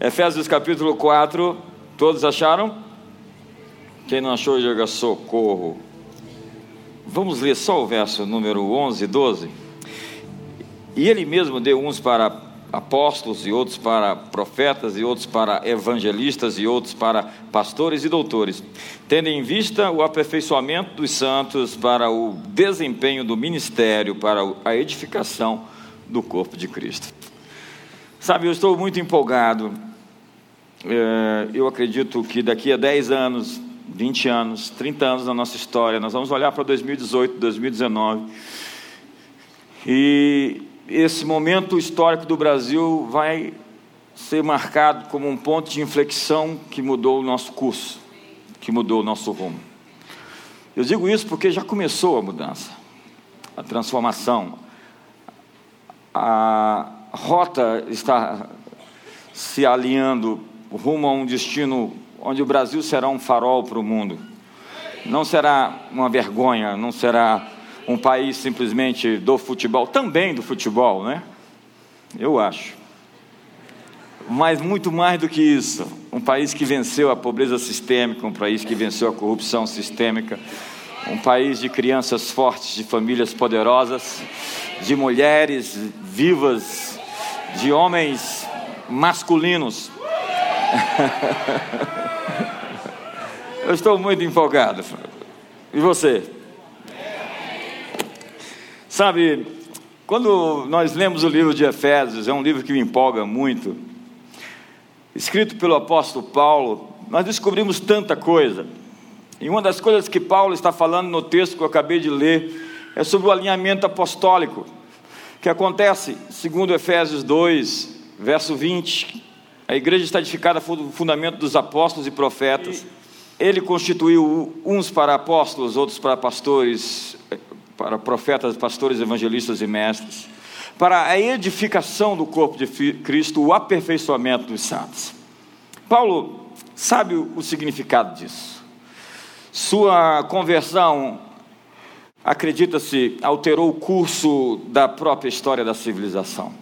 Efésios capítulo 4, todos acharam? Quem não achou, diga socorro. Vamos ler só o verso número 11 e 12. E ele mesmo deu uns para apóstolos, e outros para profetas, e outros para evangelistas, e outros para pastores e doutores, tendo em vista o aperfeiçoamento dos santos para o desempenho do ministério, para a edificação do corpo de Cristo. Sabe, eu estou muito empolgado. É, eu acredito que daqui a 10 anos, 20 anos, 30 anos da nossa história, nós vamos olhar para 2018, 2019. E esse momento histórico do Brasil vai ser marcado como um ponto de inflexão que mudou o nosso curso, que mudou o nosso rumo. Eu digo isso porque já começou a mudança, a transformação. A rota está se alinhando rumo a um destino onde o Brasil será um farol para o mundo. Não será uma vergonha, não será um país simplesmente do futebol, também do futebol, né? Eu acho. Mas muito mais do que isso, um país que venceu a pobreza sistêmica, um país que venceu a corrupção sistêmica, um país de crianças fortes, de famílias poderosas, de mulheres vivas, de homens masculinos. Eu estou muito empolgado. E você? Sabe, quando nós lemos o livro de Efésios, é um livro que me empolga muito, escrito pelo apóstolo Paulo, nós descobrimos tanta coisa. E uma das coisas que Paulo está falando no texto que eu acabei de ler é sobre o alinhamento apostólico, que acontece, segundo Efésios 2, verso 20. A igreja está edificada no fundamento dos apóstolos e profetas. Ele constituiu uns para apóstolos, outros para pastores, para profetas, pastores, evangelistas e mestres, para a edificação do corpo de Cristo, o aperfeiçoamento dos santos. Paulo sabe o significado disso. Sua conversão, acredita-se, alterou o curso da própria história da civilização.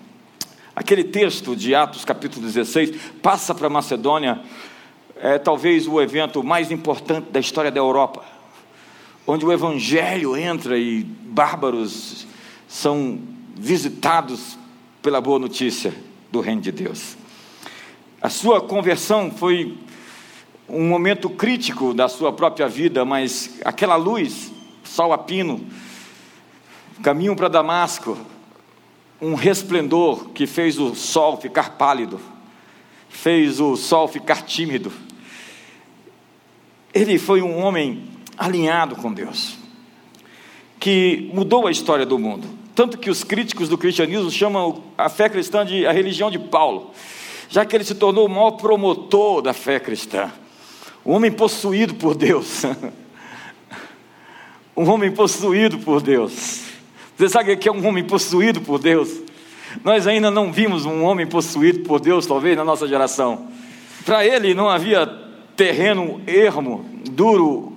Aquele texto de Atos capítulo 16 passa para Macedônia, é talvez o evento mais importante da história da Europa onde o evangelho entra e bárbaros são visitados pela boa notícia do reino de Deus. A sua conversão foi um momento crítico da sua própria vida, mas aquela luz, sol a pino, caminho para Damasco, um resplendor que fez o sol ficar pálido, fez o sol ficar tímido. Ele foi um homem alinhado com Deus, que mudou a história do mundo. Tanto que os críticos do cristianismo chamam a fé cristã de a religião de Paulo, já que ele se tornou o maior promotor da fé cristã. Um homem possuído por Deus. um homem possuído por Deus. Você sabe o que é um homem possuído por Deus? Nós ainda não vimos um homem possuído por Deus, talvez, na nossa geração. Para ele não havia terreno ermo, duro,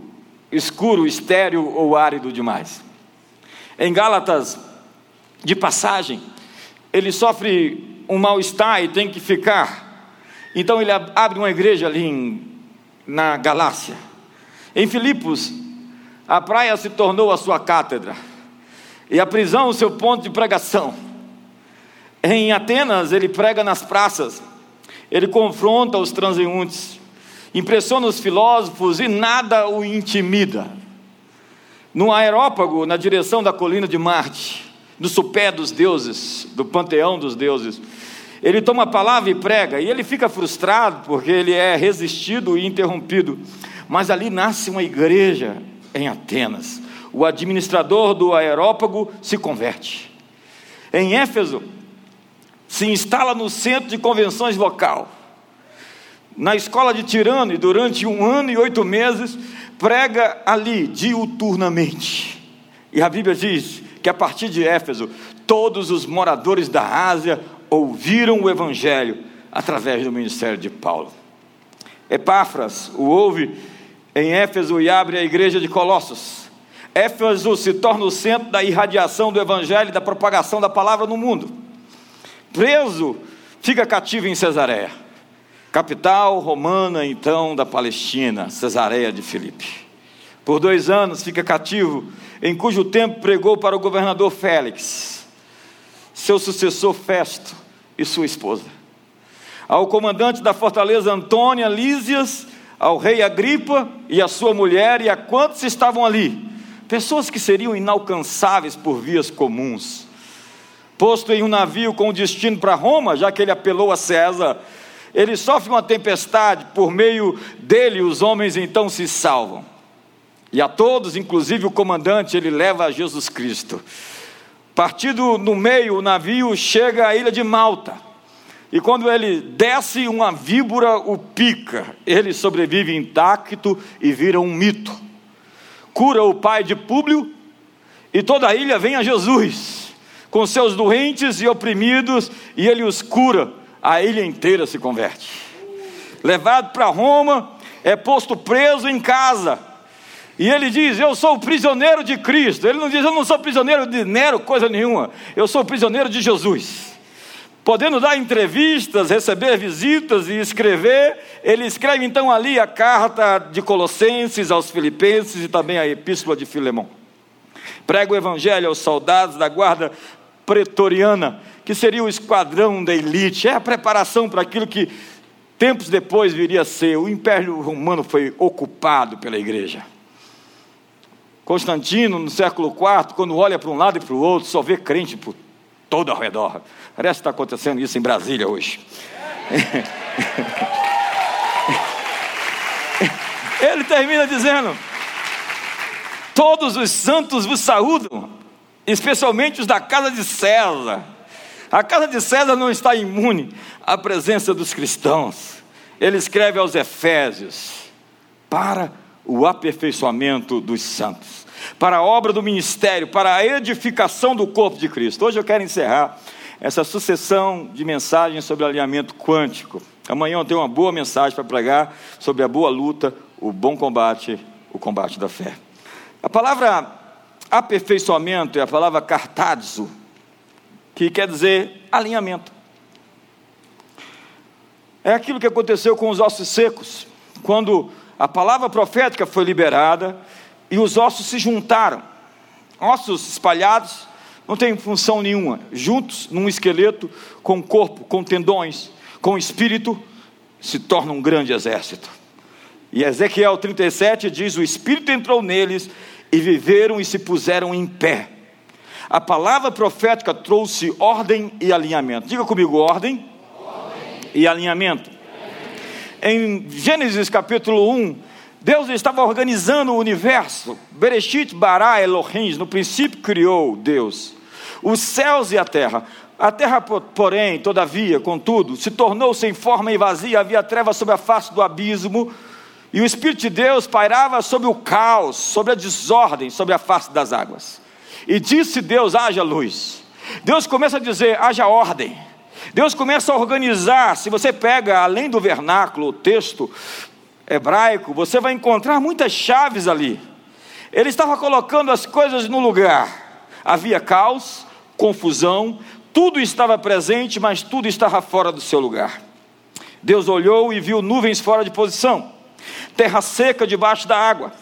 escuro, estéril ou árido demais. Em Gálatas, de passagem, ele sofre um mal-estar e tem que ficar. Então ele abre uma igreja ali em, na Galácia. Em Filipos, a praia se tornou a sua cátedra e a prisão o seu ponto de pregação. Em Atenas, ele prega nas praças, ele confronta os transeuntes, impressiona os filósofos e nada o intimida. No aerópago, na direção da colina de Marte, no sopé dos deuses, do panteão dos deuses, ele toma a palavra e prega, e ele fica frustrado porque ele é resistido e interrompido. Mas ali nasce uma igreja em Atenas. O administrador do aerópago se converte. Em Éfeso, se instala no centro de convenções local na escola de Tirano e durante um ano e oito meses prega ali diuturnamente. E a Bíblia diz que a partir de Éfeso, todos os moradores da Ásia ouviram o Evangelho através do ministério de Paulo. Epáfras o ouve em Éfeso e abre a igreja de Colossos. Éfeso se torna o centro da irradiação do Evangelho e da propagação da palavra no mundo. Preso, fica cativo em Cesareia capital romana então da Palestina, Cesareia de Filipe. Por dois anos fica cativo, em cujo tempo pregou para o governador Félix, seu sucessor Festo e sua esposa. Ao comandante da fortaleza Antônia Lísias, ao rei Agripa e a sua mulher e a quantos estavam ali, pessoas que seriam inalcançáveis por vias comuns. Posto em um navio com destino para Roma, já que ele apelou a César, ele sofre uma tempestade, por meio dele os homens então se salvam. E a todos, inclusive o comandante, ele leva a Jesus Cristo. Partido no meio, o navio chega à ilha de Malta. E quando ele desce, uma víbora o pica. Ele sobrevive intacto e vira um mito. Cura o pai de Públio e toda a ilha vem a Jesus, com seus doentes e oprimidos, e ele os cura. A ilha inteira se converte. Levado para Roma, é posto preso em casa e ele diz: Eu sou prisioneiro de Cristo. Ele não diz: Eu não sou prisioneiro de Nero, coisa nenhuma. Eu sou prisioneiro de Jesus. Podendo dar entrevistas, receber visitas e escrever, ele escreve então ali a carta de Colossenses aos Filipenses e também a epístola de Filemão. Prega o evangelho aos soldados da guarda pretoriana, que seria o esquadrão da elite, é a preparação para aquilo que tempos depois viria a ser. O Império Romano foi ocupado pela igreja. Constantino, no século IV, quando olha para um lado e para o outro, só vê crente por todo ao redor. Parece que está acontecendo isso em Brasília hoje. Ele termina dizendo: Todos os santos vos saúdam, especialmente os da casa de César. A casa de César não está imune à presença dos cristãos. Ele escreve aos Efésios: Para o aperfeiçoamento dos santos, para a obra do ministério, para a edificação do corpo de Cristo. Hoje eu quero encerrar essa sucessão de mensagens sobre alinhamento quântico. Amanhã eu tenho uma boa mensagem para pregar sobre a boa luta, o bom combate, o combate da fé. A palavra aperfeiçoamento é a palavra cartazo, que quer dizer alinhamento. É aquilo que aconteceu com os ossos secos, quando a palavra profética foi liberada e os ossos se juntaram. Ossos espalhados não têm função nenhuma, juntos num esqueleto, com corpo, com tendões, com espírito, se torna um grande exército. E Ezequiel 37 diz: O espírito entrou neles e viveram e se puseram em pé. A palavra profética trouxe ordem e alinhamento. Diga comigo: ordem, ordem. e alinhamento em Gênesis capítulo 1, Deus estava organizando o universo. Bereshit bara Elohim, no princípio criou Deus os céus e a terra. A terra, porém, todavia, contudo, se tornou sem forma e vazia, havia trevas sobre a face do abismo, e o Espírito de Deus pairava sobre o caos, sobre a desordem, sobre a face das águas. E disse Deus: haja luz. Deus começa a dizer: haja ordem. Deus começa a organizar. Se você pega, além do vernáculo, o texto hebraico, você vai encontrar muitas chaves ali. Ele estava colocando as coisas no lugar. Havia caos, confusão, tudo estava presente, mas tudo estava fora do seu lugar. Deus olhou e viu nuvens fora de posição, terra seca debaixo da água,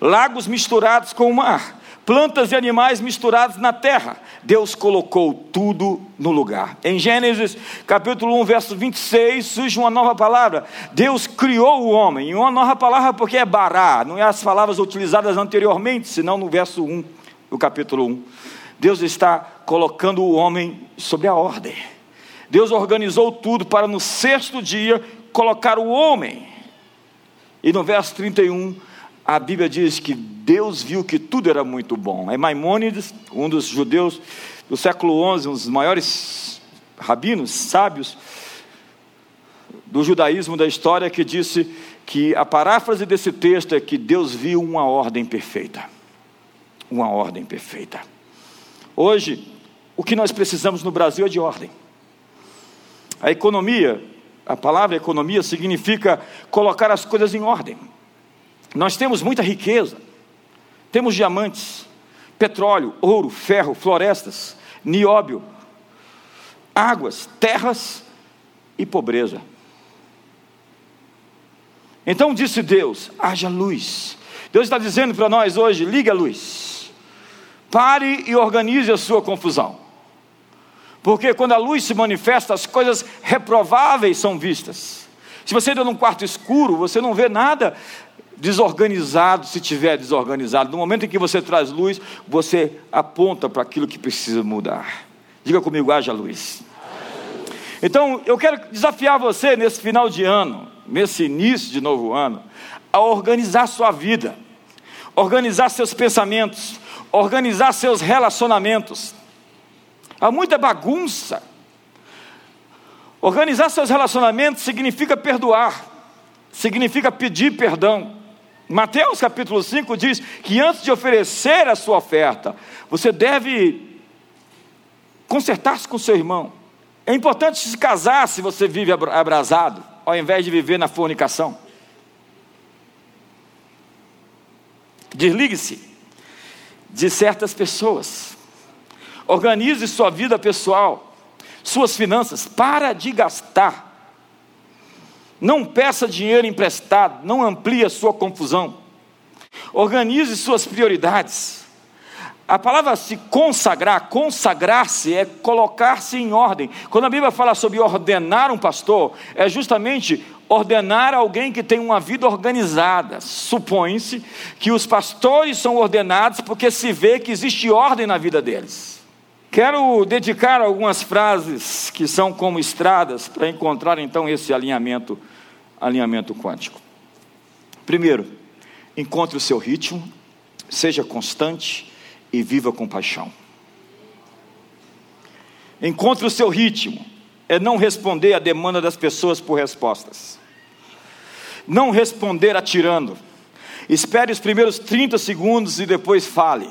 lagos misturados com o mar, plantas e animais misturados na terra. Deus colocou tudo no lugar. Em Gênesis capítulo 1, verso 26, surge uma nova palavra. Deus criou o homem. E uma nova palavra porque é bará, não é as palavras utilizadas anteriormente, senão no verso 1 do capítulo 1. Deus está colocando o homem sobre a ordem. Deus organizou tudo para no sexto dia colocar o homem. E no verso 31, a Bíblia diz que Deus viu que tudo era muito bom. É Maimônides, um dos judeus do século XI, um dos maiores rabinos, sábios do judaísmo da história, que disse que a paráfrase desse texto é que Deus viu uma ordem perfeita. Uma ordem perfeita. Hoje, o que nós precisamos no Brasil é de ordem. A economia, a palavra economia significa colocar as coisas em ordem. Nós temos muita riqueza, temos diamantes, petróleo, ouro, ferro, florestas, nióbio, águas, terras e pobreza. Então disse Deus: haja luz. Deus está dizendo para nós hoje: ligue a luz. Pare e organize a sua confusão. Porque quando a luz se manifesta, as coisas reprováveis são vistas. Se você entra num quarto escuro, você não vê nada desorganizado, se tiver desorganizado. No momento em que você traz luz, você aponta para aquilo que precisa mudar. Diga comigo, haja luz. Então, eu quero desafiar você nesse final de ano, nesse início de novo ano, a organizar sua vida, organizar seus pensamentos, organizar seus relacionamentos. Há muita bagunça. Organizar seus relacionamentos significa perdoar, significa pedir perdão. Mateus capítulo 5 diz que antes de oferecer a sua oferta, você deve consertar-se com seu irmão. É importante se casar se você vive abrasado, ao invés de viver na fornicação. Desligue-se de certas pessoas. Organize sua vida pessoal, suas finanças. Para de gastar. Não peça dinheiro emprestado, não amplie a sua confusão. Organize suas prioridades. A palavra se consagrar, consagrar-se é colocar-se em ordem. Quando a Bíblia fala sobre ordenar um pastor, é justamente ordenar alguém que tem uma vida organizada. Supõe-se que os pastores são ordenados porque se vê que existe ordem na vida deles. Quero dedicar algumas frases que são como estradas para encontrar então esse alinhamento, alinhamento quântico. Primeiro, encontre o seu ritmo, seja constante e viva com paixão. Encontre o seu ritmo, é não responder à demanda das pessoas por respostas. Não responder atirando. Espere os primeiros 30 segundos e depois fale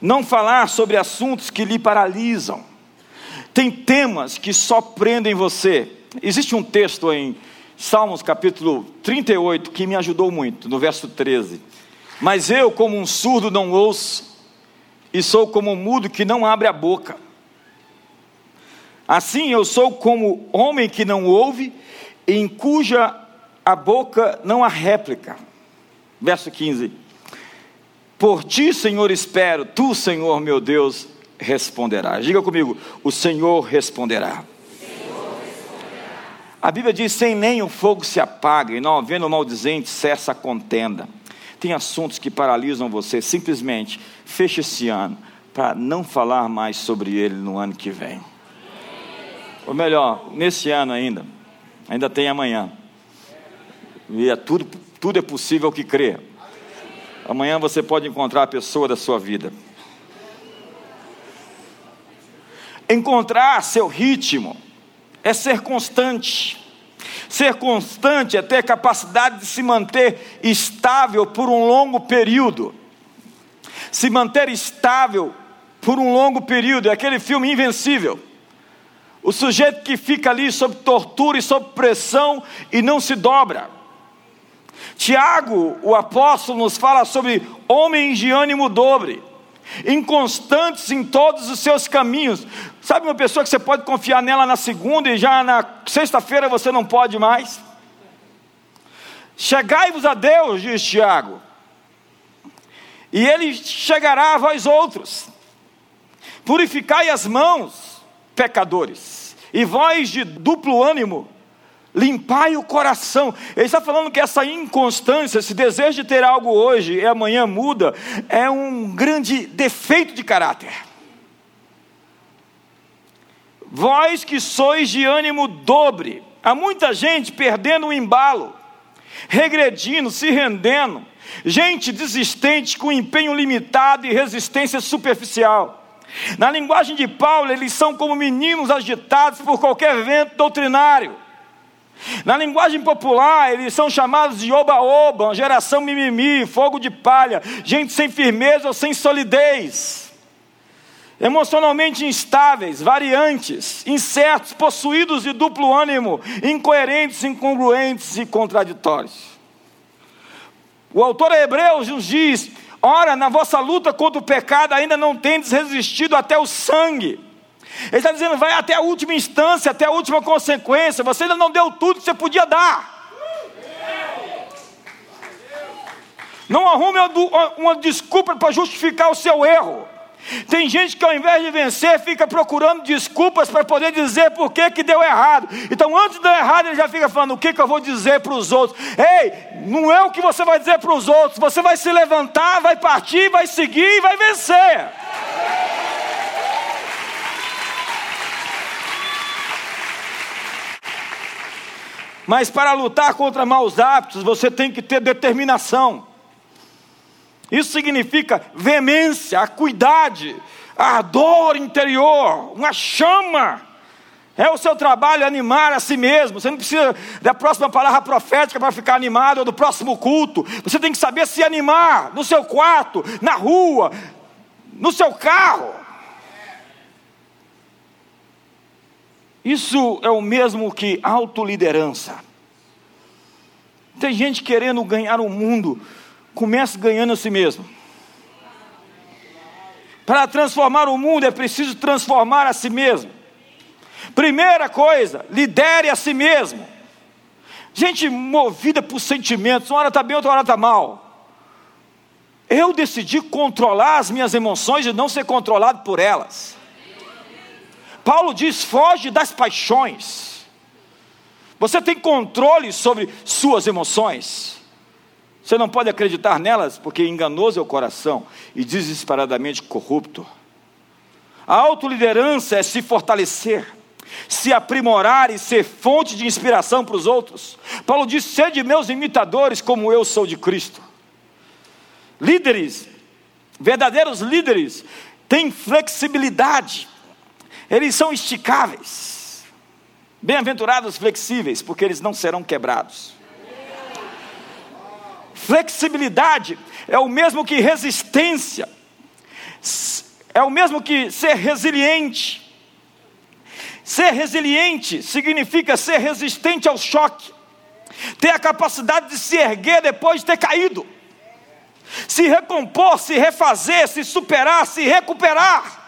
não falar sobre assuntos que lhe paralisam. Tem temas que só prendem você. Existe um texto em Salmos capítulo 38 que me ajudou muito, no verso 13. Mas eu, como um surdo, não ouço, e sou como um mudo que não abre a boca. Assim eu sou como homem que não ouve, em cuja a boca não há réplica. Verso 15. Por ti, Senhor, espero, tu, Senhor meu Deus, responderás. Diga comigo, o Senhor responderá. A Bíblia diz: sem nem o fogo se apaga, e não havendo maldizente, cessa a contenda. Tem assuntos que paralisam você, simplesmente feche esse ano, para não falar mais sobre ele no ano que vem. Ou melhor, nesse ano ainda, ainda tem amanhã. E é tudo, tudo é possível que crê. Amanhã você pode encontrar a pessoa da sua vida. Encontrar seu ritmo é ser constante. Ser constante é ter capacidade de se manter estável por um longo período. Se manter estável por um longo período, é aquele filme invencível. O sujeito que fica ali sob tortura e sob pressão e não se dobra. Tiago, o apóstolo, nos fala sobre homens de ânimo dobre, inconstantes em todos os seus caminhos. Sabe uma pessoa que você pode confiar nela na segunda e já na sexta-feira você não pode mais? Chegai-vos a Deus, diz Tiago, e Ele chegará a vós outros. Purificai as mãos, pecadores, e vós de duplo ânimo, Limpai o coração. Ele está falando que essa inconstância, esse desejo de ter algo hoje e amanhã muda, é um grande defeito de caráter. Vós que sois de ânimo dobre, há muita gente perdendo o embalo, regredindo, se rendendo, gente desistente com empenho limitado e resistência superficial. Na linguagem de Paulo, eles são como meninos agitados por qualquer vento doutrinário na linguagem popular, eles são chamados de oba-oba, geração mimimi, fogo de palha, gente sem firmeza ou sem solidez, emocionalmente instáveis, variantes, incertos, possuídos de duplo ânimo, incoerentes, incongruentes e contraditórios. O autor Hebreus nos diz: Ora, na vossa luta contra o pecado ainda não tendes resistido até o sangue ele está dizendo: vai até a última instância, até a última consequência. Você ainda não deu tudo que você podia dar. Não arrume uma, desculpa para justificar o seu erro. Tem gente que ao invés de vencer, fica procurando desculpas para poder dizer por que, que deu errado. Então, antes de dar errado, ele já fica falando: o que, que eu vou dizer para os outros? Ei, não é o que você vai dizer para os outros. Você vai se levantar, vai partir, vai seguir e vai vencer. Mas para lutar contra maus hábitos, você tem que ter determinação. Isso significa veemência, acuidade, ardor interior, uma chama. É o seu trabalho animar a si mesmo. Você não precisa da próxima palavra profética para ficar animado ou do próximo culto. Você tem que saber se animar no seu quarto, na rua, no seu carro. Isso é o mesmo que autoliderança. Tem gente querendo ganhar o mundo, comece ganhando a si mesmo. Para transformar o mundo é preciso transformar a si mesmo. Primeira coisa, lidere a si mesmo. Gente movida por sentimentos, uma hora está bem, outra hora está mal. Eu decidi controlar as minhas emoções e não ser controlado por elas. Paulo diz: foge das paixões. Você tem controle sobre suas emoções. Você não pode acreditar nelas, porque enganoso é o coração e desesperadamente corrupto. A autoliderança é se fortalecer, se aprimorar e ser fonte de inspiração para os outros. Paulo diz: sede meus imitadores, como eu sou de Cristo. Líderes, verdadeiros líderes, têm flexibilidade, eles são esticáveis. Bem-aventurados flexíveis, porque eles não serão quebrados. Flexibilidade é o mesmo que resistência, é o mesmo que ser resiliente. Ser resiliente significa ser resistente ao choque, ter a capacidade de se erguer depois de ter caído, se recompor, se refazer, se superar, se recuperar.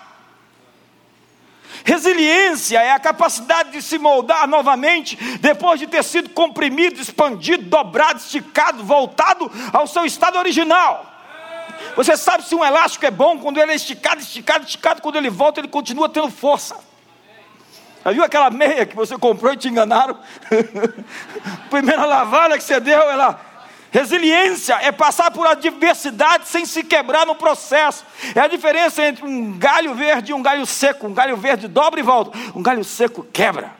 Resiliência é a capacidade de se moldar novamente depois de ter sido comprimido, expandido, dobrado, esticado, voltado ao seu estado original. Você sabe se um elástico é bom quando ele é esticado, esticado, esticado, quando ele volta, ele continua tendo força. Já viu aquela meia que você comprou e te enganaram? Primeira lavada que você deu, ela Resiliência é passar por adversidade sem se quebrar no processo. É a diferença entre um galho verde e um galho seco. Um galho verde dobra e volta, um galho seco quebra.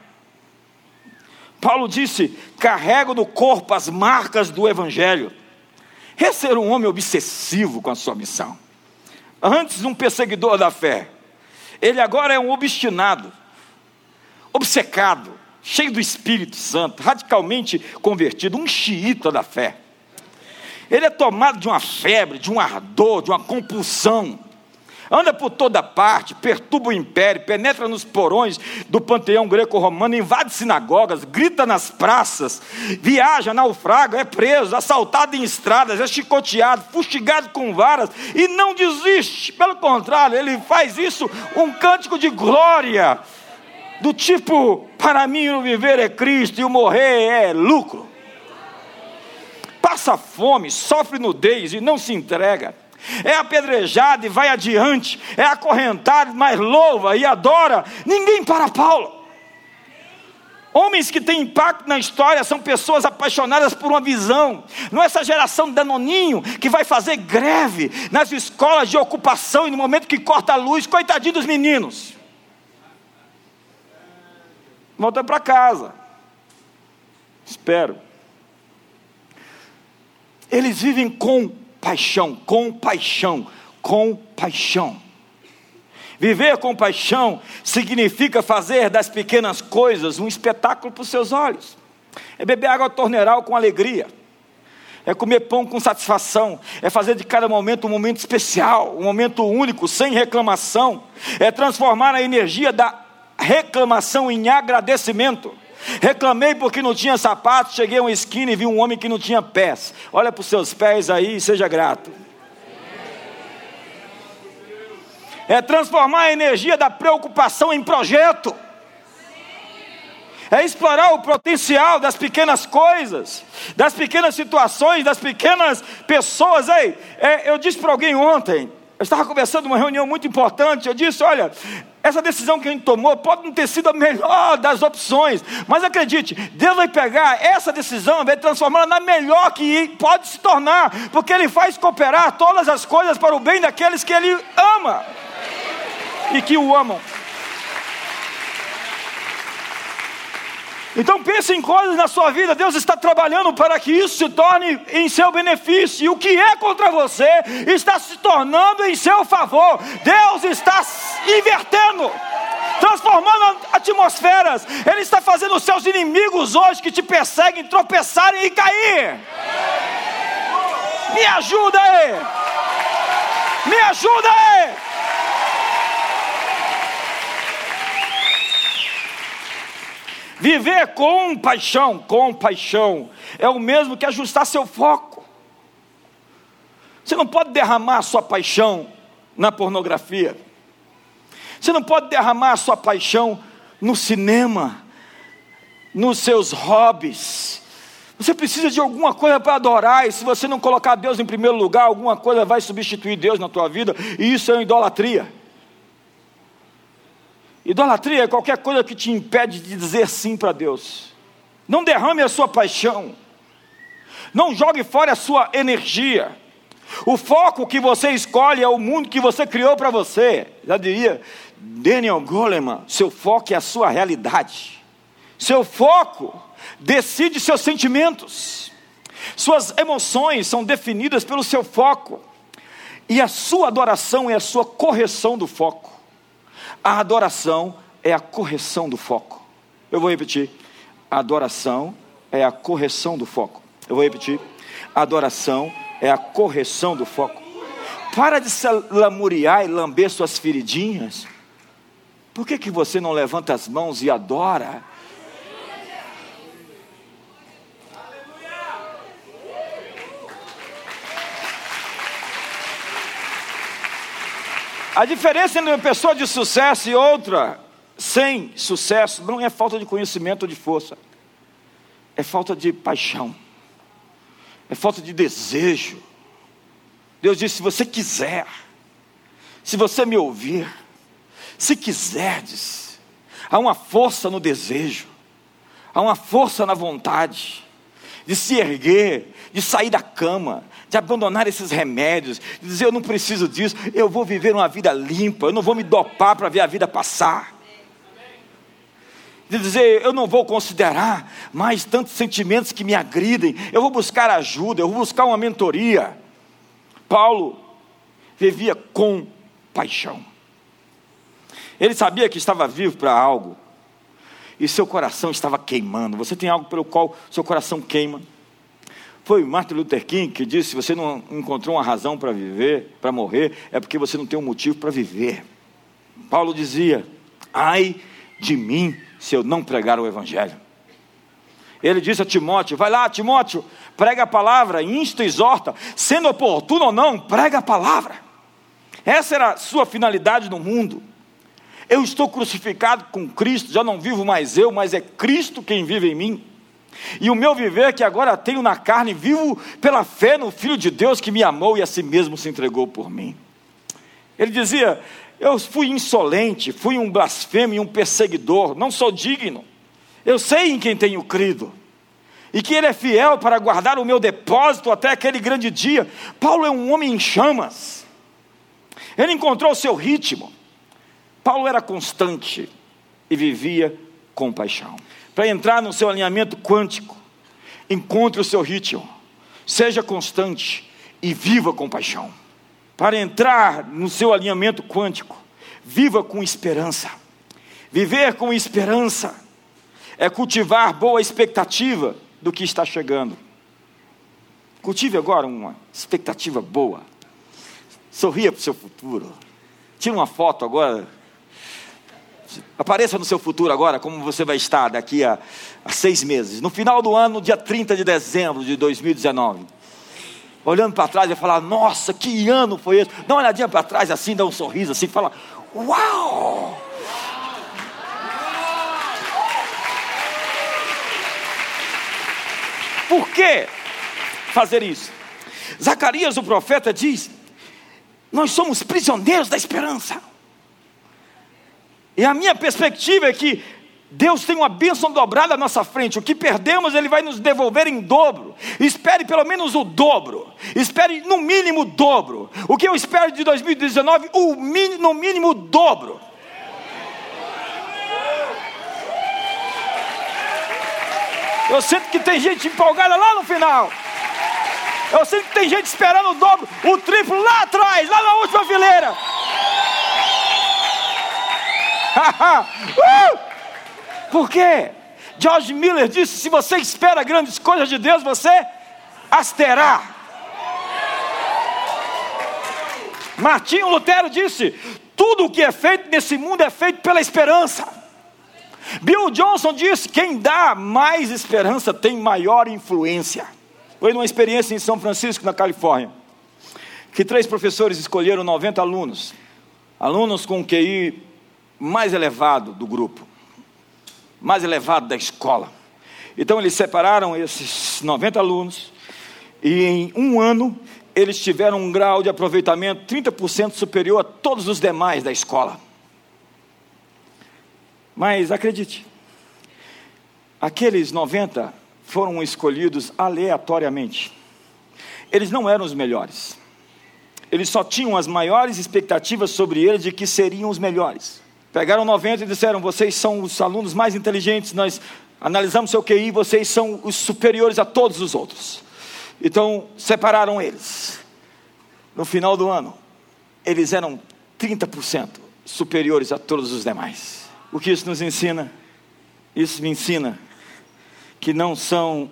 Paulo disse: carrego no corpo as marcas do Evangelho. Esse era um homem obsessivo com a sua missão. Antes, um perseguidor da fé. Ele agora é um obstinado, obcecado, cheio do Espírito Santo, radicalmente convertido, um xiita da fé. Ele é tomado de uma febre, de um ardor, de uma compulsão. Anda por toda parte, perturba o império, penetra nos porões do panteão greco-romano, invade sinagogas, grita nas praças, viaja, naufraga, é preso, assaltado em estradas, é chicoteado, fustigado com varas e não desiste. Pelo contrário, ele faz isso um cântico de glória, do tipo: para mim o viver é Cristo e o morrer é lucro passa fome, sofre nudez e não se entrega. É apedrejado e vai adiante, é acorrentado, mas louva e adora. Ninguém para Paulo. Homens que têm impacto na história são pessoas apaixonadas por uma visão. Não é essa geração danoninho que vai fazer greve nas escolas de ocupação e no momento que corta a luz, coitadinho dos meninos. Volta para casa. Espero. Eles vivem com paixão, com paixão, com paixão. Viver com paixão significa fazer das pequenas coisas um espetáculo para os seus olhos. É beber água torneiral com alegria. É comer pão com satisfação. É fazer de cada momento um momento especial, um momento único, sem reclamação. É transformar a energia da reclamação em agradecimento. Reclamei porque não tinha sapato, cheguei a uma esquina e vi um homem que não tinha pés. Olha para os seus pés aí e seja grato. É transformar a energia da preocupação em projeto. É explorar o potencial das pequenas coisas. das pequenas situações, das pequenas pessoas. Ei, é, eu disse para alguém ontem, eu estava conversando numa reunião muito importante. Eu disse: olha, essa decisão que a gente tomou pode não ter sido a melhor das opções, mas acredite, Deus vai pegar essa decisão vai transformá-la na melhor que pode se tornar, porque Ele faz cooperar todas as coisas para o bem daqueles que Ele ama e que o amam. Então pense em coisas na sua vida, Deus está trabalhando para que isso se torne em seu benefício. E o que é contra você está se tornando em seu favor. Deus está invertendo, transformando atmosferas. Ele está fazendo os seus inimigos hoje que te perseguem tropeçarem e cair. Me ajuda aí! Me ajuda aí! Viver com paixão, com paixão, é o mesmo que ajustar seu foco. Você não pode derramar sua paixão na pornografia. Você não pode derramar sua paixão no cinema, nos seus hobbies. Você precisa de alguma coisa para adorar, e se você não colocar Deus em primeiro lugar, alguma coisa vai substituir Deus na tua vida, e isso é idolatria. Idolatria é qualquer coisa que te impede de dizer sim para Deus. Não derrame a sua paixão. Não jogue fora a sua energia. O foco que você escolhe é o mundo que você criou para você. Já diria Daniel Goleman: seu foco é a sua realidade. Seu foco decide seus sentimentos. Suas emoções são definidas pelo seu foco. E a sua adoração é a sua correção do foco. A adoração é a correção do foco. Eu vou repetir. A adoração é a correção do foco. Eu vou repetir. A adoração é a correção do foco. Para de se lamuriar e lamber suas feridinhas. Por que, que você não levanta as mãos e adora? A diferença entre uma pessoa de sucesso e outra sem sucesso não é falta de conhecimento ou de força, é falta de paixão, é falta de desejo. Deus disse: se você quiser, se você me ouvir, se quiserdes, há uma força no desejo, há uma força na vontade de se erguer, de sair da cama, de abandonar esses remédios, de dizer eu não preciso disso, eu vou viver uma vida limpa, eu não vou me dopar para ver a vida passar. De dizer eu não vou considerar mais tantos sentimentos que me agridem, eu vou buscar ajuda, eu vou buscar uma mentoria. Paulo vivia com paixão. Ele sabia que estava vivo para algo, e seu coração estava queimando. Você tem algo pelo qual seu coração queima? Foi Martin Luther King que disse: se você não encontrou uma razão para viver, para morrer, é porque você não tem um motivo para viver. Paulo dizia: ai de mim se eu não pregar o Evangelho. Ele disse a Timóteo: vai lá, Timóteo, prega a palavra, insta, exorta, sendo oportuno ou não, prega a palavra. Essa era a sua finalidade no mundo. Eu estou crucificado com Cristo, já não vivo mais eu, mas é Cristo quem vive em mim. E o meu viver que agora tenho na carne, vivo pela fé no Filho de Deus que me amou e a si mesmo se entregou por mim. Ele dizia: Eu fui insolente, fui um blasfemo e um perseguidor, não sou digno. Eu sei em quem tenho crido. E que Ele é fiel para guardar o meu depósito até aquele grande dia. Paulo é um homem em chamas. Ele encontrou o seu ritmo. Paulo era constante e vivia com paixão para entrar no seu alinhamento quântico, encontre o seu ritmo, seja constante e viva com paixão. Para entrar no seu alinhamento quântico, viva com esperança. Viver com esperança é cultivar boa expectativa do que está chegando. Cultive agora uma expectativa boa. Sorria para o seu futuro. Tire uma foto agora Apareça no seu futuro agora como você vai estar daqui a, a seis meses. No final do ano, dia 30 de dezembro de 2019. Olhando para trás e falar, nossa, que ano foi esse? Dá uma olhadinha para trás assim, dá um sorriso assim, fala, uau! Por que fazer isso? Zacarias, o profeta, diz: Nós somos prisioneiros da esperança. E a minha perspectiva é que Deus tem uma bênção dobrada à nossa frente. O que perdemos, Ele vai nos devolver em dobro. Espere pelo menos o dobro. Espere no mínimo o dobro. O que eu espero de 2019? O no mínimo o dobro. Eu sinto que tem gente empolgada lá no final. Eu sinto que tem gente esperando o dobro, o triplo lá atrás, lá na última fileira. Uh! Por quê? George Miller disse: se você espera grandes coisas de Deus, você as terá. Martinho Lutero disse: tudo o que é feito nesse mundo é feito pela esperança. Bill Johnson disse: quem dá mais esperança tem maior influência. Foi numa experiência em São Francisco, na Califórnia, que três professores escolheram 90 alunos, alunos com QI mais elevado do grupo, mais elevado da escola. Então eles separaram esses 90 alunos e em um ano eles tiveram um grau de aproveitamento 30% superior a todos os demais da escola. Mas acredite, aqueles 90 foram escolhidos aleatoriamente. Eles não eram os melhores. Eles só tinham as maiores expectativas sobre eles de que seriam os melhores. Pegaram 90 e disseram: vocês são os alunos mais inteligentes, nós analisamos seu QI, vocês são os superiores a todos os outros. Então, separaram eles. No final do ano, eles eram 30% superiores a todos os demais. O que isso nos ensina? Isso me ensina que não são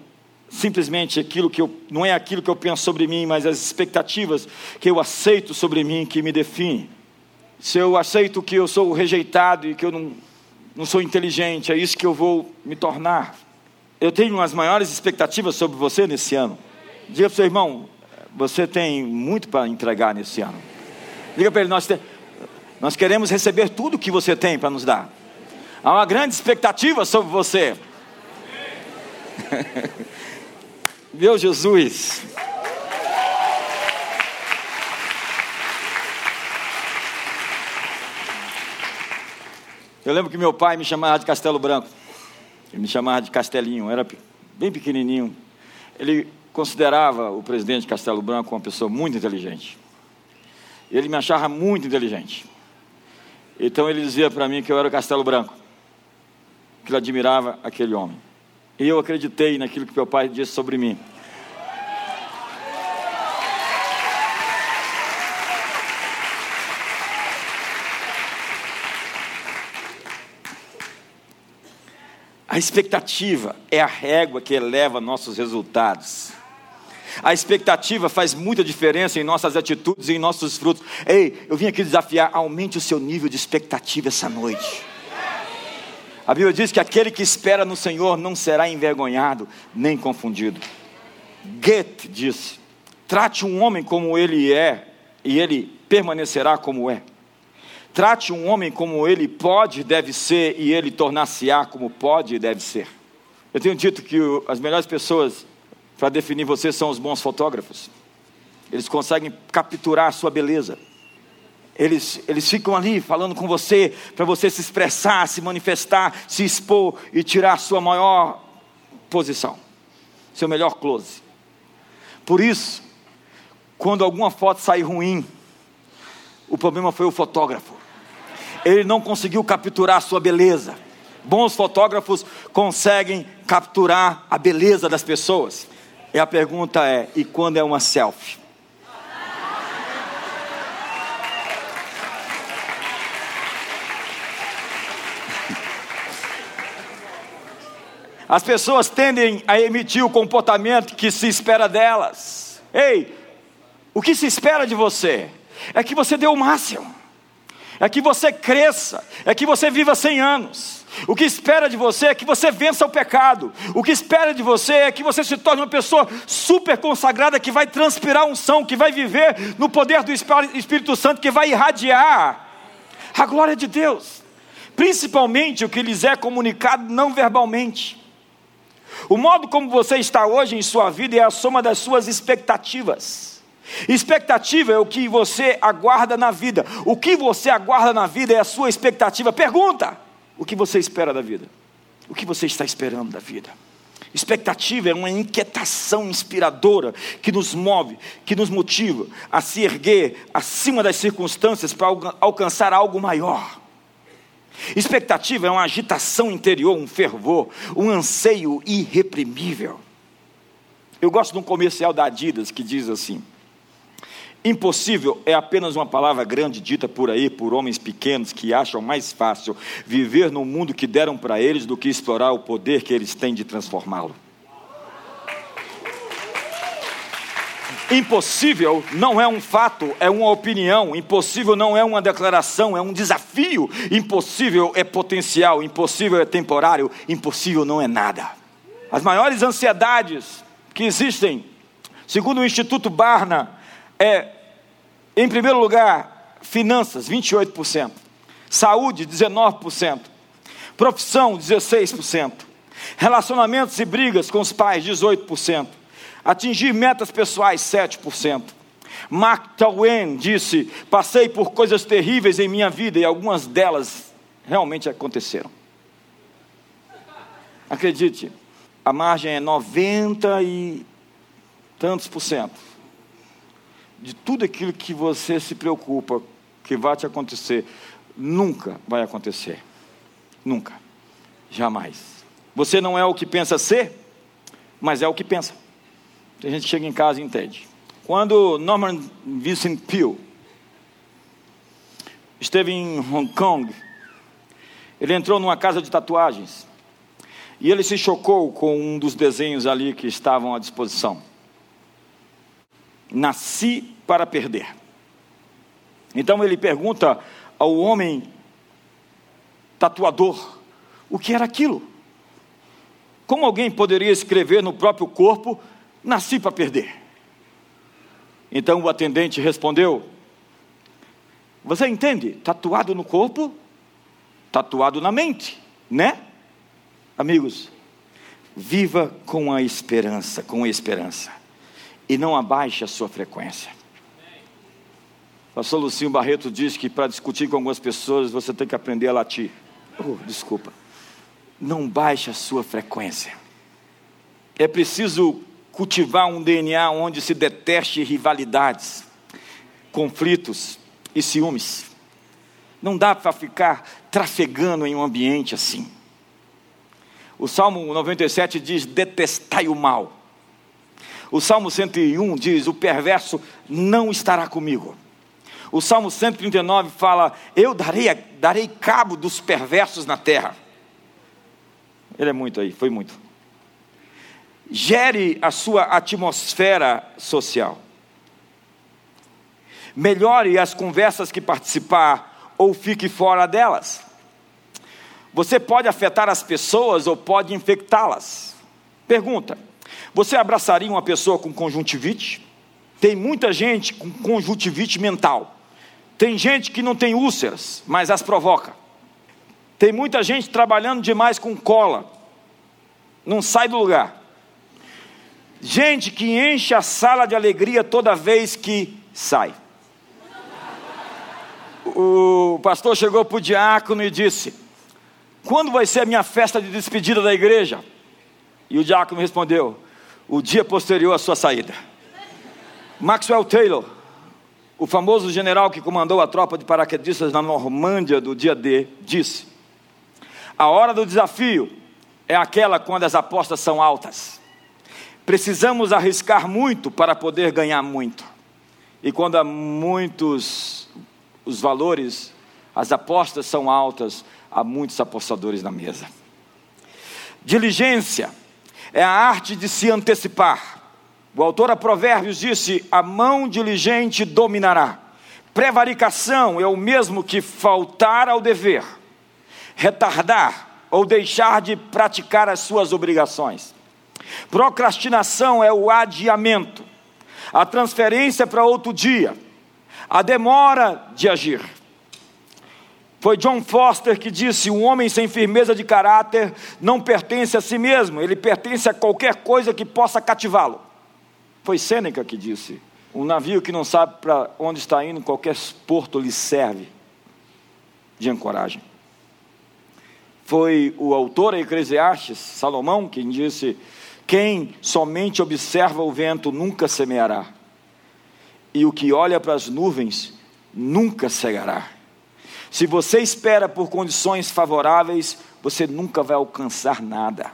simplesmente aquilo que eu, não é aquilo que eu penso sobre mim, mas as expectativas que eu aceito sobre mim que me definem se eu aceito que eu sou rejeitado e que eu não, não sou inteligente, é isso que eu vou me tornar. Eu tenho as maiores expectativas sobre você nesse ano. Diga para o seu irmão, você tem muito para entregar nesse ano. Diga para ele, nós, te, nós queremos receber tudo que você tem para nos dar. Há uma grande expectativa sobre você. Meu Jesus. Eu lembro que meu pai me chamava de Castelo Branco. Ele me chamava de Castelinho, era bem pequenininho. Ele considerava o presidente Castelo Branco uma pessoa muito inteligente. Ele me achava muito inteligente. Então ele dizia para mim que eu era o Castelo Branco, que ele admirava aquele homem. E eu acreditei naquilo que meu pai disse sobre mim. A expectativa é a régua que eleva nossos resultados. A expectativa faz muita diferença em nossas atitudes e em nossos frutos. Ei, eu vim aqui desafiar, aumente o seu nível de expectativa essa noite. A Bíblia diz que aquele que espera no Senhor não será envergonhado nem confundido. Goethe disse: trate um homem como ele é, e ele permanecerá como é. Trate um homem como ele pode deve ser, e ele tornar-se-á como pode e deve ser. Eu tenho dito que as melhores pessoas para definir você são os bons fotógrafos. Eles conseguem capturar a sua beleza. Eles, eles ficam ali falando com você, para você se expressar, se manifestar, se expor e tirar a sua maior posição, seu melhor close. Por isso, quando alguma foto sair ruim, o problema foi o fotógrafo ele não conseguiu capturar a sua beleza. Bons fotógrafos conseguem capturar a beleza das pessoas. E a pergunta é: e quando é uma selfie? As pessoas tendem a emitir o comportamento que se espera delas. Ei, o que se espera de você é que você dê o máximo é que você cresça, é que você viva 100 anos. O que espera de você é que você vença o pecado. O que espera de você é que você se torne uma pessoa super consagrada que vai transpirar unção, que vai viver no poder do Espírito Santo, que vai irradiar a glória de Deus. Principalmente o que lhes é comunicado não verbalmente. O modo como você está hoje em sua vida é a soma das suas expectativas. Expectativa é o que você aguarda na vida. O que você aguarda na vida é a sua expectativa. Pergunta: o que você espera da vida? O que você está esperando da vida? Expectativa é uma inquietação inspiradora que nos move, que nos motiva a se erguer acima das circunstâncias para alcançar algo maior. Expectativa é uma agitação interior, um fervor, um anseio irreprimível. Eu gosto de um comercial da Adidas que diz assim: Impossível é apenas uma palavra grande dita por aí por homens pequenos que acham mais fácil viver no mundo que deram para eles do que explorar o poder que eles têm de transformá-lo. Impossível não é um fato, é uma opinião. Impossível não é uma declaração, é um desafio. Impossível é potencial, impossível é temporário, impossível não é nada. As maiores ansiedades que existem, segundo o Instituto Barna, é, em primeiro lugar, finanças, 28%, saúde, 19%, profissão, 16%, relacionamentos e brigas com os pais, 18%, atingir metas pessoais, 7%. Mark Twain disse: Passei por coisas terríveis em minha vida e algumas delas realmente aconteceram. Acredite, a margem é 90 e tantos por cento de tudo aquilo que você se preocupa que vai te acontecer, nunca vai acontecer. Nunca. Jamais. Você não é o que pensa ser, mas é o que pensa. A gente chega em casa e entende. Quando Norman Vincent Peale esteve em Hong Kong, ele entrou numa casa de tatuagens e ele se chocou com um dos desenhos ali que estavam à disposição. Nasci para perder. Então ele pergunta ao homem tatuador o que era aquilo. Como alguém poderia escrever no próprio corpo: Nasci para perder? Então o atendente respondeu: Você entende? Tatuado no corpo, tatuado na mente, né? Amigos, viva com a esperança, com a esperança e não abaixe a sua frequência. Pastor Lucinho Barreto diz que para discutir com algumas pessoas você tem que aprender a latir. Oh, desculpa. Não baixe a sua frequência. É preciso cultivar um DNA onde se deteste rivalidades, conflitos e ciúmes. Não dá para ficar trafegando em um ambiente assim. O Salmo 97 diz: detestai o mal o Salmo 101 diz: O perverso não estará comigo. O Salmo 139 fala: Eu darei, darei cabo dos perversos na terra. Ele é muito aí, foi muito. Gere a sua atmosfera social. Melhore as conversas que participar ou fique fora delas. Você pode afetar as pessoas ou pode infectá-las. Pergunta: você abraçaria uma pessoa com conjuntivite? Tem muita gente com conjuntivite mental. Tem gente que não tem úlceras, mas as provoca. Tem muita gente trabalhando demais com cola, não sai do lugar. Gente que enche a sala de alegria toda vez que sai. O pastor chegou para o diácono e disse: Quando vai ser a minha festa de despedida da igreja? E o diácono respondeu: o dia posterior à sua saída. Maxwell Taylor, o famoso general que comandou a tropa de paraquedistas na Normândia do dia D, disse: A hora do desafio é aquela quando as apostas são altas. Precisamos arriscar muito para poder ganhar muito. E quando há muitos os valores, as apostas são altas, há muitos apostadores na mesa. Diligência é a arte de se antecipar. O autor a Provérbios disse: A mão diligente dominará. Prevaricação é o mesmo que faltar ao dever, retardar ou deixar de praticar as suas obrigações. Procrastinação é o adiamento, a transferência para outro dia, a demora de agir. Foi John Foster que disse: um homem sem firmeza de caráter não pertence a si mesmo, ele pertence a qualquer coisa que possa cativá-lo. Foi Sêneca que disse: um navio que não sabe para onde está indo, qualquer porto lhe serve de ancoragem. Foi o autor Eclesiastes, Salomão, quem disse: quem somente observa o vento nunca semeará, e o que olha para as nuvens nunca cegará. Se você espera por condições favoráveis, você nunca vai alcançar nada.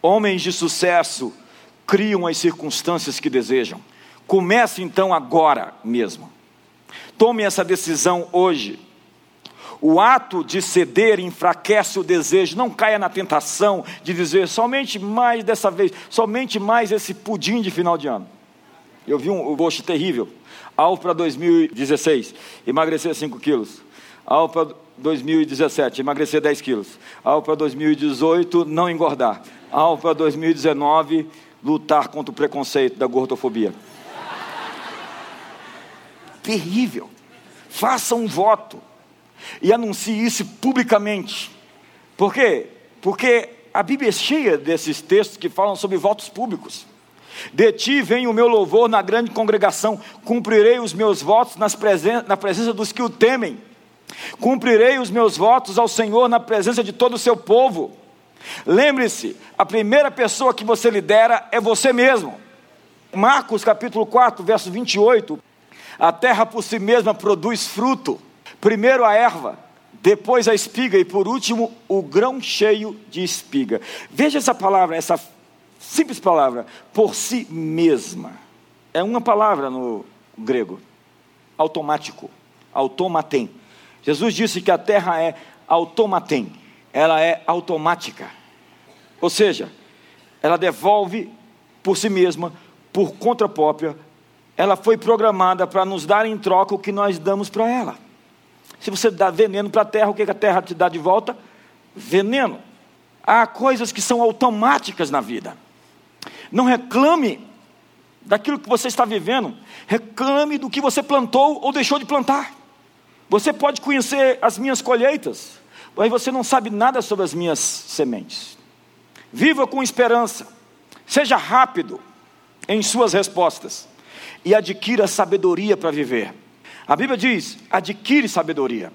Homens de sucesso criam as circunstâncias que desejam. Comece então agora mesmo. Tome essa decisão hoje. O ato de ceder enfraquece o desejo. Não caia na tentação de dizer somente mais dessa vez, somente mais esse pudim de final de ano. Eu vi um, um terrível. Alvo para 2016, emagrecer 5 quilos. Para 2017, emagrecer 10 quilos. Para 2018, não engordar. Para 2019, lutar contra o preconceito da gordofobia. Terrível. Faça um voto e anuncie isso publicamente. Por quê? Porque a Bíblia é cheia desses textos que falam sobre votos públicos. De ti vem o meu louvor na grande congregação, cumprirei os meus votos presen na presença dos que o temem, cumprirei os meus votos ao Senhor na presença de todo o seu povo. Lembre-se, a primeira pessoa que você lidera é você mesmo. Marcos capítulo 4, verso 28. A terra por si mesma produz fruto Primeiro a erva, depois a espiga e por último o grão cheio de espiga. Veja essa palavra, essa simples palavra, por si mesma. É uma palavra no grego, automático, automatem. Jesus disse que a terra é automatem, ela é automática. Ou seja, ela devolve por si mesma, por conta própria, ela foi programada para nos dar em troca o que nós damos para ela. Se você dá veneno para a terra, o que a terra te dá de volta? Veneno. Há coisas que são automáticas na vida. Não reclame daquilo que você está vivendo, reclame do que você plantou ou deixou de plantar. Você pode conhecer as minhas colheitas, mas você não sabe nada sobre as minhas sementes. Viva com esperança, seja rápido em suas respostas e adquira sabedoria para viver. A Bíblia diz: adquire sabedoria.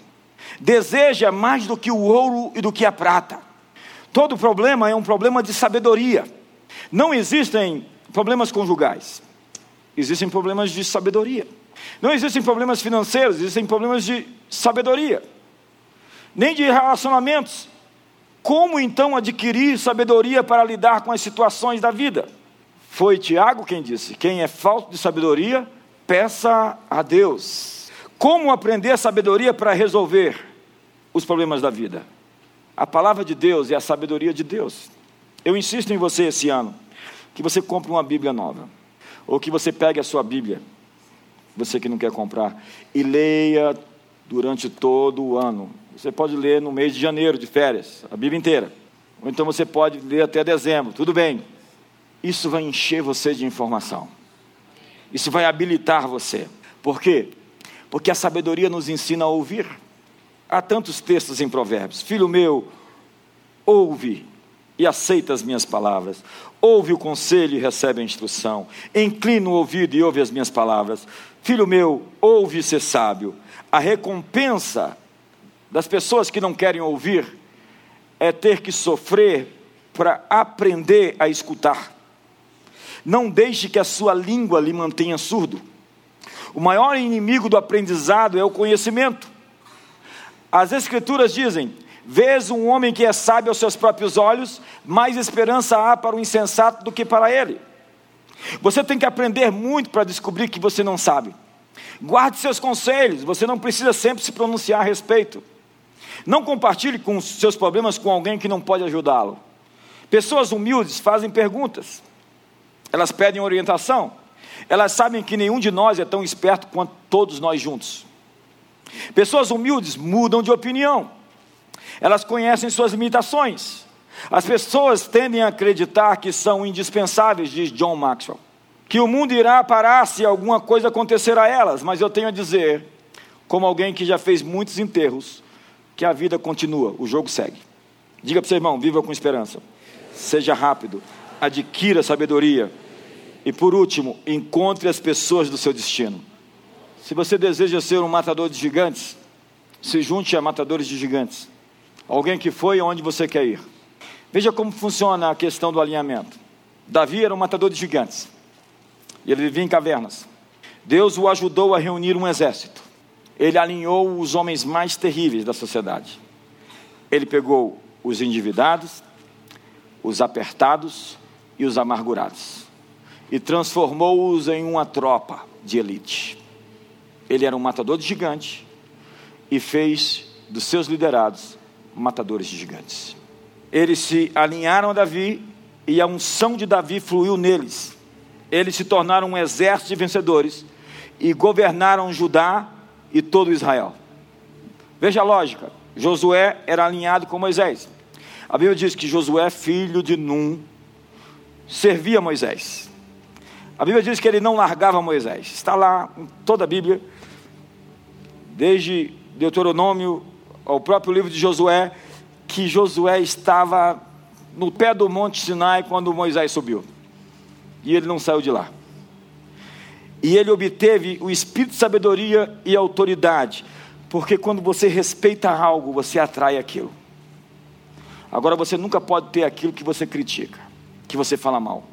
Deseja mais do que o ouro e do que a prata. Todo problema é um problema de sabedoria. Não existem problemas conjugais, existem problemas de sabedoria. Não existem problemas financeiros, existem problemas de sabedoria. Nem de relacionamentos. Como então adquirir sabedoria para lidar com as situações da vida? Foi Tiago quem disse: quem é falto de sabedoria, peça a Deus como aprender sabedoria para resolver os problemas da vida? A palavra de Deus é a sabedoria de Deus. Eu insisto em você esse ano que você compre uma Bíblia nova, ou que você pegue a sua Bíblia, você que não quer comprar, e leia durante todo o ano. Você pode ler no mês de janeiro, de férias, a Bíblia inteira. Ou então você pode ler até dezembro, tudo bem. Isso vai encher você de informação. Isso vai habilitar você. Por quê? porque a sabedoria nos ensina a ouvir. Há tantos textos em Provérbios: Filho meu, ouve e aceita as minhas palavras. Ouve o conselho e recebe a instrução. Inclina o ouvido e ouve as minhas palavras. Filho meu, ouve e ser sábio. A recompensa das pessoas que não querem ouvir é ter que sofrer para aprender a escutar. Não deixe que a sua língua lhe mantenha surdo. O maior inimigo do aprendizado é o conhecimento. As Escrituras dizem: Vês um homem que é sábio aos seus próprios olhos, mais esperança há para o insensato do que para ele. Você tem que aprender muito para descobrir que você não sabe. Guarde seus conselhos, você não precisa sempre se pronunciar a respeito. Não compartilhe com seus problemas com alguém que não pode ajudá-lo. Pessoas humildes fazem perguntas, elas pedem orientação. Elas sabem que nenhum de nós é tão esperto quanto todos nós juntos. Pessoas humildes mudam de opinião. Elas conhecem suas limitações. As pessoas tendem a acreditar que são indispensáveis, diz John Maxwell. Que o mundo irá parar se alguma coisa acontecer a elas, mas eu tenho a dizer, como alguém que já fez muitos enterros, que a vida continua, o jogo segue. Diga para seu irmão: viva com esperança, seja rápido, adquira sabedoria. E por último, encontre as pessoas do seu destino. Se você deseja ser um matador de gigantes, se junte a matadores de gigantes. Alguém que foi onde você quer ir. Veja como funciona a questão do alinhamento. Davi era um matador de gigantes. Ele vivia em cavernas. Deus o ajudou a reunir um exército. Ele alinhou os homens mais terríveis da sociedade. Ele pegou os endividados, os apertados e os amargurados e transformou-os em uma tropa de elite. Ele era um matador de gigante e fez dos seus liderados matadores de gigantes. Eles se alinharam a Davi e a unção de Davi fluiu neles. Eles se tornaram um exército de vencedores e governaram Judá e todo Israel. Veja a lógica: Josué era alinhado com Moisés. A Bíblia diz que Josué, filho de Num, servia Moisés. A Bíblia diz que ele não largava Moisés. Está lá em toda a Bíblia, desde Deuteronômio ao próprio livro de Josué, que Josué estava no pé do Monte Sinai quando Moisés subiu. E ele não saiu de lá. E ele obteve o espírito de sabedoria e autoridade, porque quando você respeita algo, você atrai aquilo. Agora você nunca pode ter aquilo que você critica, que você fala mal,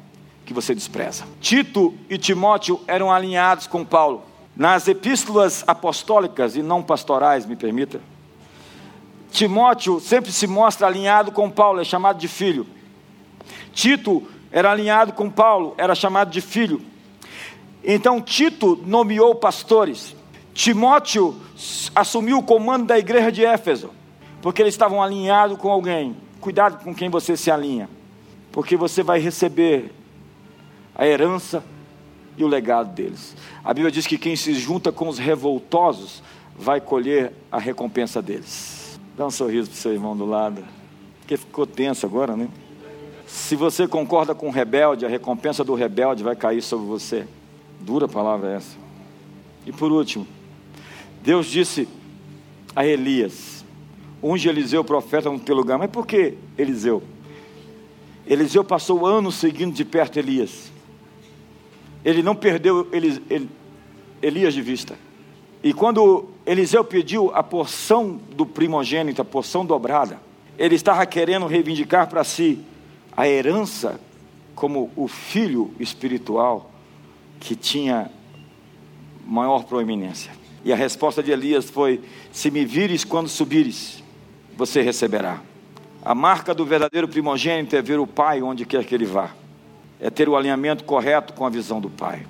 que você despreza. Tito e Timóteo eram alinhados com Paulo. Nas epístolas apostólicas e não pastorais, me permita, Timóteo sempre se mostra alinhado com Paulo, é chamado de filho. Tito era alinhado com Paulo, era chamado de filho. Então Tito nomeou pastores. Timóteo assumiu o comando da igreja de Éfeso, porque eles estavam alinhados com alguém. Cuidado com quem você se alinha, porque você vai receber a herança e o legado deles. A Bíblia diz que quem se junta com os revoltosos vai colher a recompensa deles. Dá um sorriso para o seu irmão do lado, porque ficou tenso agora, né? Se você concorda com o rebelde, a recompensa do rebelde vai cair sobre você. Dura palavra essa. E por último, Deus disse a Elias: unge Eliseu, profeta, no teu lugar. Mas por que Eliseu? Eliseu passou anos seguindo de perto Elias. Ele não perdeu Elias de vista. E quando Eliseu pediu a porção do primogênito, a porção dobrada, ele estava querendo reivindicar para si a herança como o filho espiritual que tinha maior proeminência. E a resposta de Elias foi: Se me vires quando subires, você receberá. A marca do verdadeiro primogênito é ver o pai onde quer que ele vá, é ter o alinhamento correto com a visão do pai.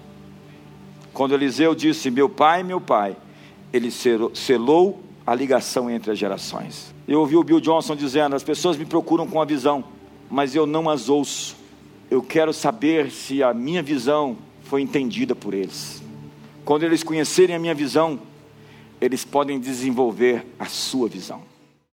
Quando Eliseu disse: Meu pai, meu pai, ele selou a ligação entre as gerações. Eu ouvi o Bill Johnson dizendo: As pessoas me procuram com a visão, mas eu não as ouço. Eu quero saber se a minha visão foi entendida por eles. Quando eles conhecerem a minha visão, eles podem desenvolver a sua visão.